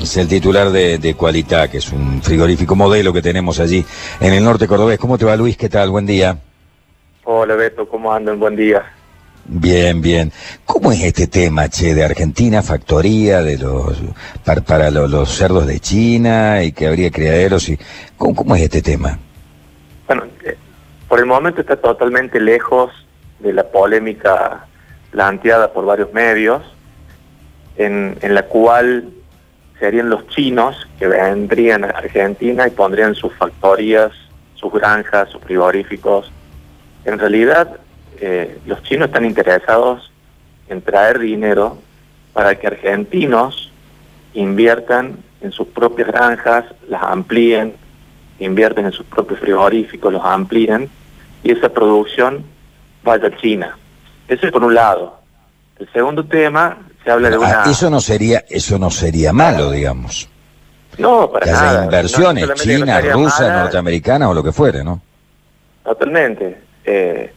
Es el titular de, de Qualità, que es un frigorífico modelo que tenemos allí en el norte cordobés. ¿Cómo te va Luis? ¿Qué tal? Buen día. Hola Beto, ¿cómo andan? Buen día. Bien, bien. ¿Cómo es este tema, che, de Argentina, factoría de los para, para lo- los, cerdos de China y que habría criaderos y ¿cómo, cómo es este tema? Bueno, eh, por el momento está totalmente lejos de la polémica planteada por varios medios, en, en la cual serían los chinos que vendrían a Argentina y pondrían sus factorías, sus granjas, sus frigoríficos. En realidad, eh, los chinos están interesados en traer dinero para que argentinos inviertan en sus propias granjas, las amplíen, invierten en sus propios frigoríficos, los amplíen y esa producción vaya a China. Eso es por un lado. El segundo tema se habla de una... Ah, eso no sería eso no sería malo, digamos. No, para Que nada. haya No inversiones no chinas, estaría rusas, mala, norteamericanas o lo que fuere, ¿no? Totalmente. Eh,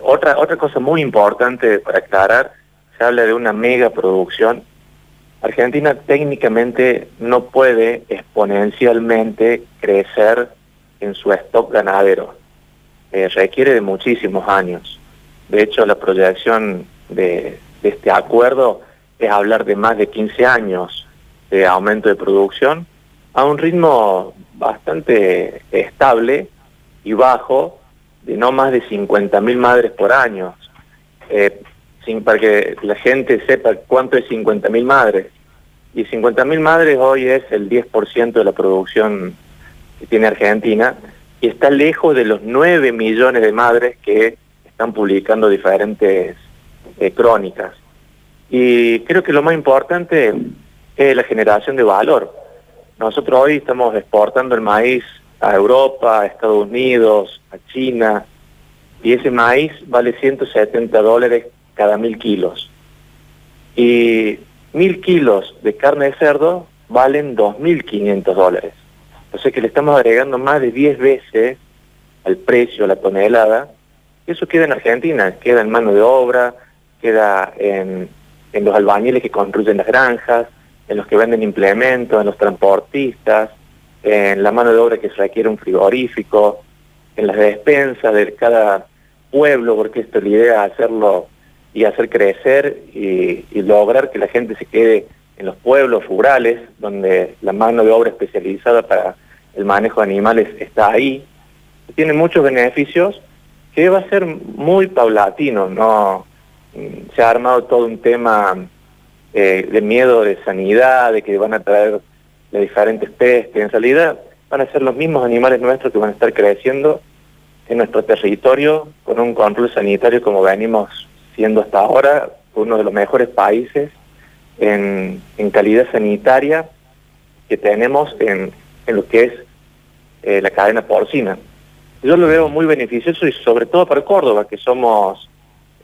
otra, otra cosa muy importante para aclarar, se habla de una mega producción. Argentina técnicamente no puede exponencialmente crecer en su stock ganadero. Eh, requiere de muchísimos años. De hecho, la proyección de, de este acuerdo es hablar de más de 15 años de aumento de producción a un ritmo bastante estable y bajo de no más de 50.000 madres por año. Eh, sin, para que la gente sepa cuánto es 50.000 madres. Y 50.000 madres hoy es el 10% de la producción que tiene Argentina y está lejos de los 9 millones de madres que están publicando diferentes eh, crónicas. Y creo que lo más importante es la generación de valor. Nosotros hoy estamos exportando el maíz a Europa, a Estados Unidos, a China, y ese maíz vale 170 dólares cada mil kilos. Y mil kilos de carne de cerdo valen 2.500 dólares. O sea que le estamos agregando más de 10 veces al precio, a la tonelada. Eso queda en Argentina, queda en mano de obra, queda en, en los albañiles que construyen las granjas, en los que venden implementos, en los transportistas, en la mano de obra que se requiere un frigorífico, en las despensas de cada pueblo, porque esto es la idea, hacerlo y hacer crecer y, y lograr que la gente se quede en los pueblos rurales, donde la mano de obra especializada para el manejo de animales está ahí. Tiene muchos beneficios que va a ser muy paulatino, ¿no? Se ha armado todo un tema eh, de miedo de sanidad, de que van a traer de diferentes pestes. En realidad van a ser los mismos animales nuestros que van a estar creciendo en nuestro territorio con un control sanitario como venimos siendo hasta ahora, uno de los mejores países en, en calidad sanitaria que tenemos en, en lo que es eh, la cadena porcina. Yo lo veo muy beneficioso y sobre todo para Córdoba, que somos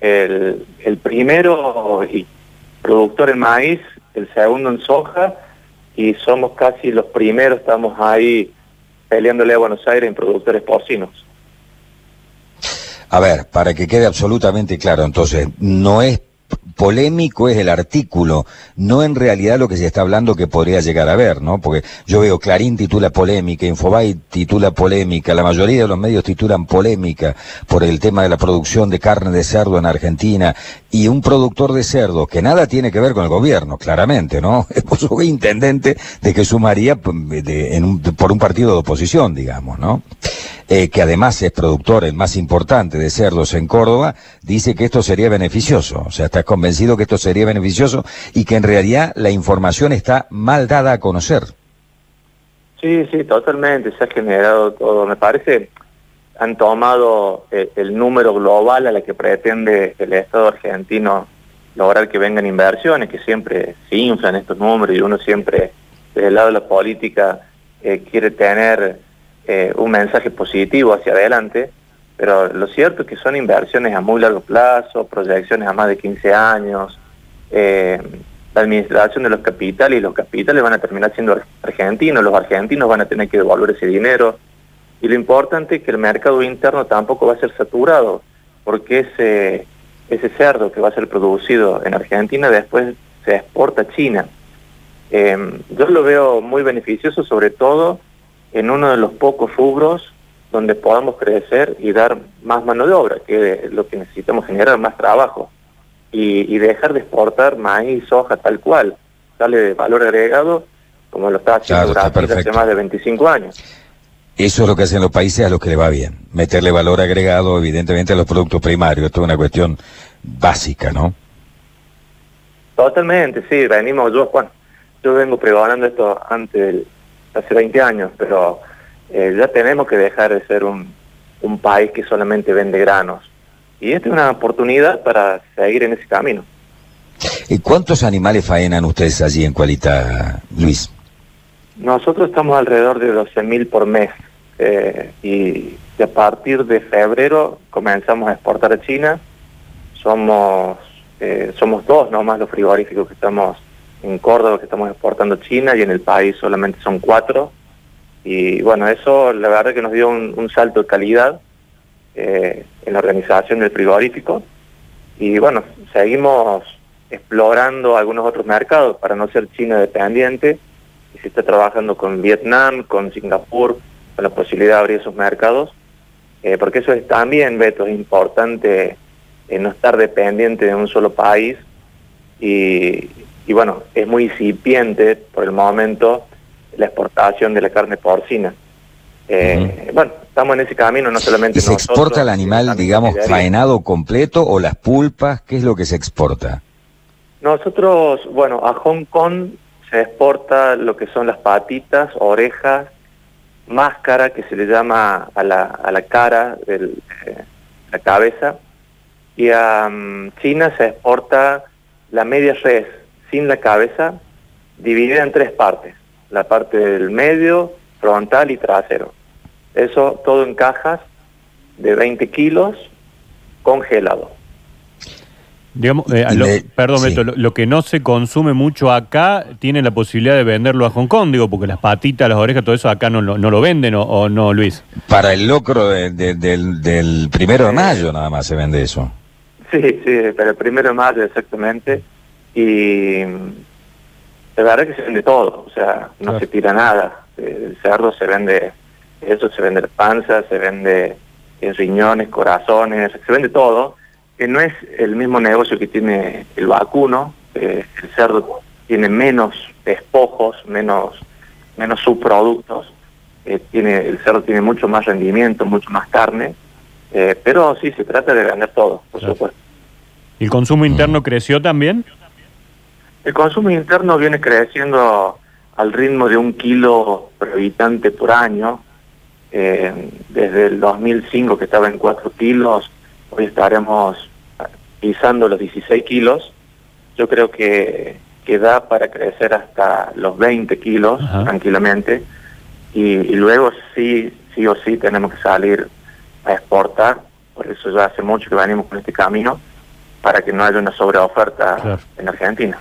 el, el primero y productor en maíz, el segundo en soja, y somos casi los primeros, estamos ahí peleándole a Buenos Aires en productores porcinos. A ver, para que quede absolutamente claro, entonces, no es polémico es el artículo, no en realidad lo que se está hablando que podría llegar a ver, ¿no? Porque yo veo Clarín titula polémica, Infobay titula polémica, la mayoría de los medios titulan polémica por el tema de la producción de carne de cerdo en Argentina y un productor de cerdo que nada tiene que ver con el gobierno, claramente, ¿no? Es su intendente de que sumaría un- por un partido de oposición, digamos, ¿no? Eh, que además es productor el más importante de cerdos en Córdoba, dice que esto sería beneficioso. O sea, estás convencido que esto sería beneficioso y que en realidad la información está mal dada a conocer. Sí, sí, totalmente, se ha generado todo. Me parece, han tomado eh, el número global a la que pretende el Estado argentino lograr que vengan inversiones, que siempre se inflan estos números y uno siempre, desde el lado de la política, eh, quiere tener eh, un mensaje positivo hacia adelante, pero lo cierto es que son inversiones a muy largo plazo, proyecciones a más de 15 años, eh, la administración de los capitales y los capitales van a terminar siendo ar- argentinos, los argentinos van a tener que devolver ese dinero y lo importante es que el mercado interno tampoco va a ser saturado porque ese, ese cerdo que va a ser producido en Argentina después se exporta a China. Eh, yo lo veo muy beneficioso, sobre todo en uno de los pocos rubros donde podamos crecer y dar más mano de obra, que es lo que necesitamos generar más trabajo y, dejar de exportar maíz, soja, tal cual, darle de valor agregado como lo está haciendo Brasil hace más de 25 años. Eso es lo que hacen los países a los que le va bien, meterle valor agregado evidentemente a los productos primarios, esto es una cuestión básica, ¿no? Totalmente, sí, venimos, yo, Juan, yo vengo pregonando esto antes del, hace 20 años, pero eh, ya tenemos que dejar de ser un, un país que solamente vende granos. Y esta es una oportunidad para seguir en ese camino. ¿Y cuántos animales faenan ustedes allí en Cualita, Luis? Nosotros estamos alrededor de 12.000 por mes eh, y, a partir de febrero comenzamos a exportar a China. Somos eh, somos dos nomás los frigoríficos que estamos en Córdoba que estamos exportando a China y en el país solamente son cuatro. Y bueno, eso la verdad que nos dio un, salto de calidad eh, en la organización del frigorífico. Y bueno, seguimos explorando algunos otros mercados para no ser China dependiente. Y se está trabajando con Vietnam, con Singapur, con la posibilidad de abrir esos mercados. Eh, porque eso es también, Beto, es importante eh, no estar dependiente de un solo país. Y, y bueno, es muy incipiente por el momento la exportación de la carne porcina. Eh, bueno, estamos en ese camino, no solamente ¿Y se exporta el animal, digamos, faenado completo o las pulpas? ¿Qué es lo que se exporta? Nosotros, bueno, a Hong Kong se exporta lo que son las patitas, orejas, máscara que se le llama a la, a la cara de la cabeza, y a China se exporta la media res sin la cabeza, dividida en tres partes, la parte del medio, frontal y trasero. Eso todo en cajas de 20 kilos congelado. Digamos, eh, perdón, lo, que no se consume mucho acá tiene la posibilidad de venderlo a Hong Kong, digo, porque las patitas, las orejas, todo eso acá no, no, lo venden o, no, Luis. Para el locro del, del primero de mayo nada más se vende eso. Sí, sí, para el primero de mayo exactamente y la verdad que se vende todo, o sea, no se tira nada. El cerdo se vende, eso se vende panza, se vende en riñones, corazones, se vende todo, que no es el mismo negocio que tiene el vacuno, el cerdo tiene menos despojos, menos, menos subproductos, eh, tiene, el cerdo tiene mucho más rendimiento, mucho más carne, eh, pero sí, se trata de vender todo, por supuesto. ¿El consumo interno creció también? El consumo interno viene creciendo al ritmo de un kilo por habitante por año. Eh, desde el 2005 que estaba en 4 kilos, hoy estaremos pisando los 16 kilos. Yo creo que, que da para crecer hasta los 20 kilos tranquilamente. Y, luego sí, sí o sí tenemos que salir a exportar. Por eso ya hace mucho que venimos con este camino, para que no haya una sobreoferta en Argentina.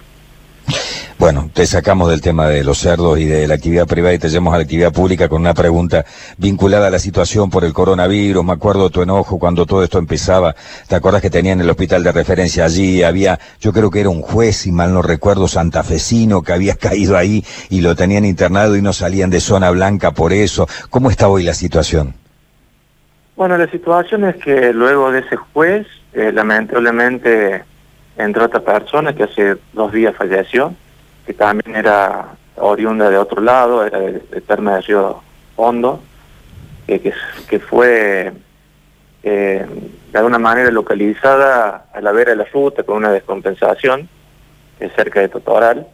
Bueno, te sacamos del tema de los cerdos y de la actividad privada y te llevamos a la actividad pública con una pregunta vinculada a la situación por el coronavirus. Me acuerdo de tu enojo cuando todo esto empezaba. ¿Te acuerdas que tenían el hospital de referencia allí? Había, yo creo que era un juez, si mal no recuerdo, santafesino, que había caído ahí y lo tenían internado y no salían de zona blanca por eso. ¿Cómo está hoy la situación? Bueno, la situación es que luego de ese juez, eh, lamentablemente entró otra persona que hace dos días falleció que también era oriunda de otro llado, era de, de Terma de Río Hondo, que, que fue eh, de alguna manera localizada a la vera de la ruta con una descompensación cerca de Totoral.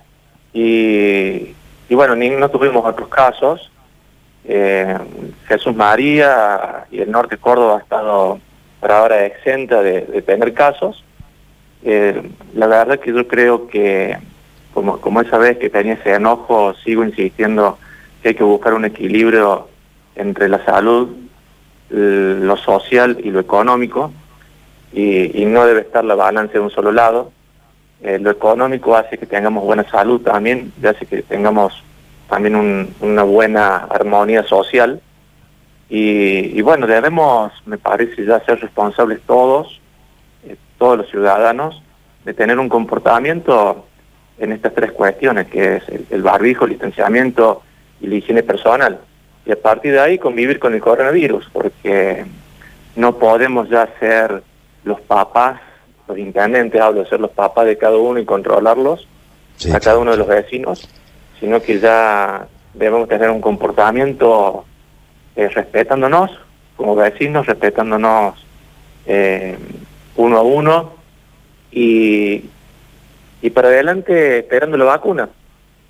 Y, y bueno, ni, no tuvimos otros casos. Eh, Jesús María y el norte de Córdoba ha estado por ahora exenta de, tener casos. Eh, la verdad que yo creo que como, como esa vez que tenía ese enojo, sigo insistiendo que hay que buscar un equilibrio entre la salud, lo social y lo económico, y, no debe estar la balanza de un solo lado. Eh, lo económico hace que tengamos buena salud también, y hace que tengamos también una buena armonía social. Y, bueno, debemos, me parece, ya ser responsables todos, eh, todos los ciudadanos, de tener un comportamiento en estas tres cuestiones, que es el, barbijo, el distanciamiento y la higiene personal. Y a partir de ahí convivir con el coronavirus, porque no podemos ya ser los papás, los intendentes, hablo de ser los papás de cada uno y controlarlos, a cada uno de los vecinos, sino que ya debemos tener un comportamiento eh, respetándonos como vecinos, respetándonos eh, uno a uno y, y para adelante esperando la vacuna.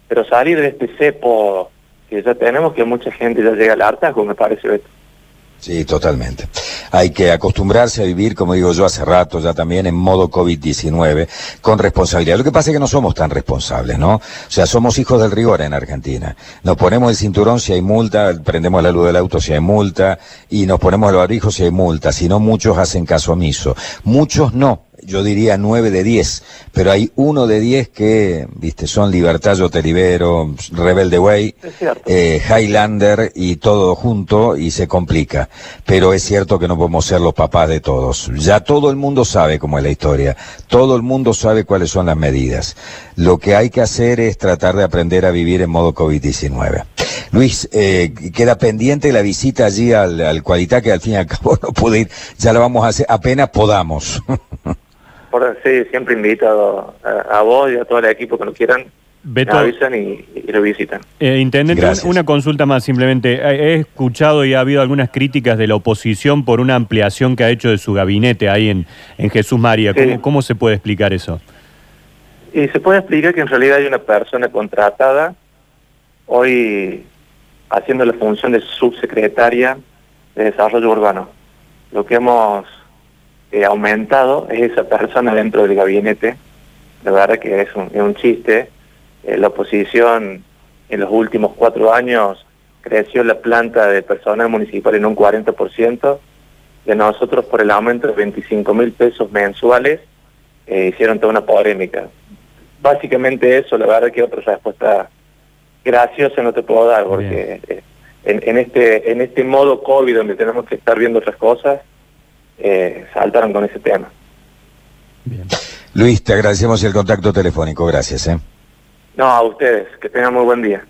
Pero salir de este cepo que ya tenemos, que mucha gente ya llega al hartazgo, me parece, Beto. Sí, totalmente. Hay que acostumbrarse a vivir, como digo yo hace rato, ya también en modo COVID-19, con responsabilidad. Lo que pasa es que no somos tan responsables, ¿no? O sea, somos hijos del rigor en Argentina. Nos ponemos el cinturón si hay multa, prendemos la luz del auto si hay multa, y nos ponemos el barbijo si hay multa. Si no, muchos hacen caso omiso. Muchos no yo diría nueve de diez, pero hay uno de diez que, viste, son Libertayo Teribero, Rebelde Way, eh, Highlander y todo junto y se complica. Pero es cierto que no podemos ser los papás de todos. Ya todo el mundo sabe cómo es la historia, todo el mundo sabe cuáles son las medidas. Lo que hay que hacer es tratar de aprender a vivir en modo COVID-19. Luis, eh, queda pendiente la visita allí al, al Cualitá, que al fin y al cabo no pude ir, ya la vamos a hacer apenas podamos. sí, siempre invito a, vos y a todo el equipo que nos quieran. Beto, avisan y, lo visitan. Eh, intendente, una consulta más simplemente. He escuchado y ha habido algunas críticas de la oposición por una ampliación que ha hecho de su gabinete ahí en, en Jesús María. ¿Cómo, se puede explicar eso? Y se puede explicar que en realidad hay una persona contratada hoy haciendo la función de subsecretaria de Desarrollo Urbano. Lo que hemos aumentado es esa persona dentro del gabinete. La verdad que es un, es un chiste. Eh, la oposición en los últimos cuatro años creció la planta de personal municipal en un 40%, y nosotros por el aumento de 25 mil pesos mensuales eh, hicieron toda una polémica. Básicamente eso, la verdad que otra respuesta graciosa no te puedo dar, porque eh, en, en, este, en este modo COVID donde tenemos que estar viendo otras cosas, eh, saltaron con ese tema. Luis, te agradecemos el contacto telefónico, gracias. ¿eh? No, a ustedes, que tengan muy buen día.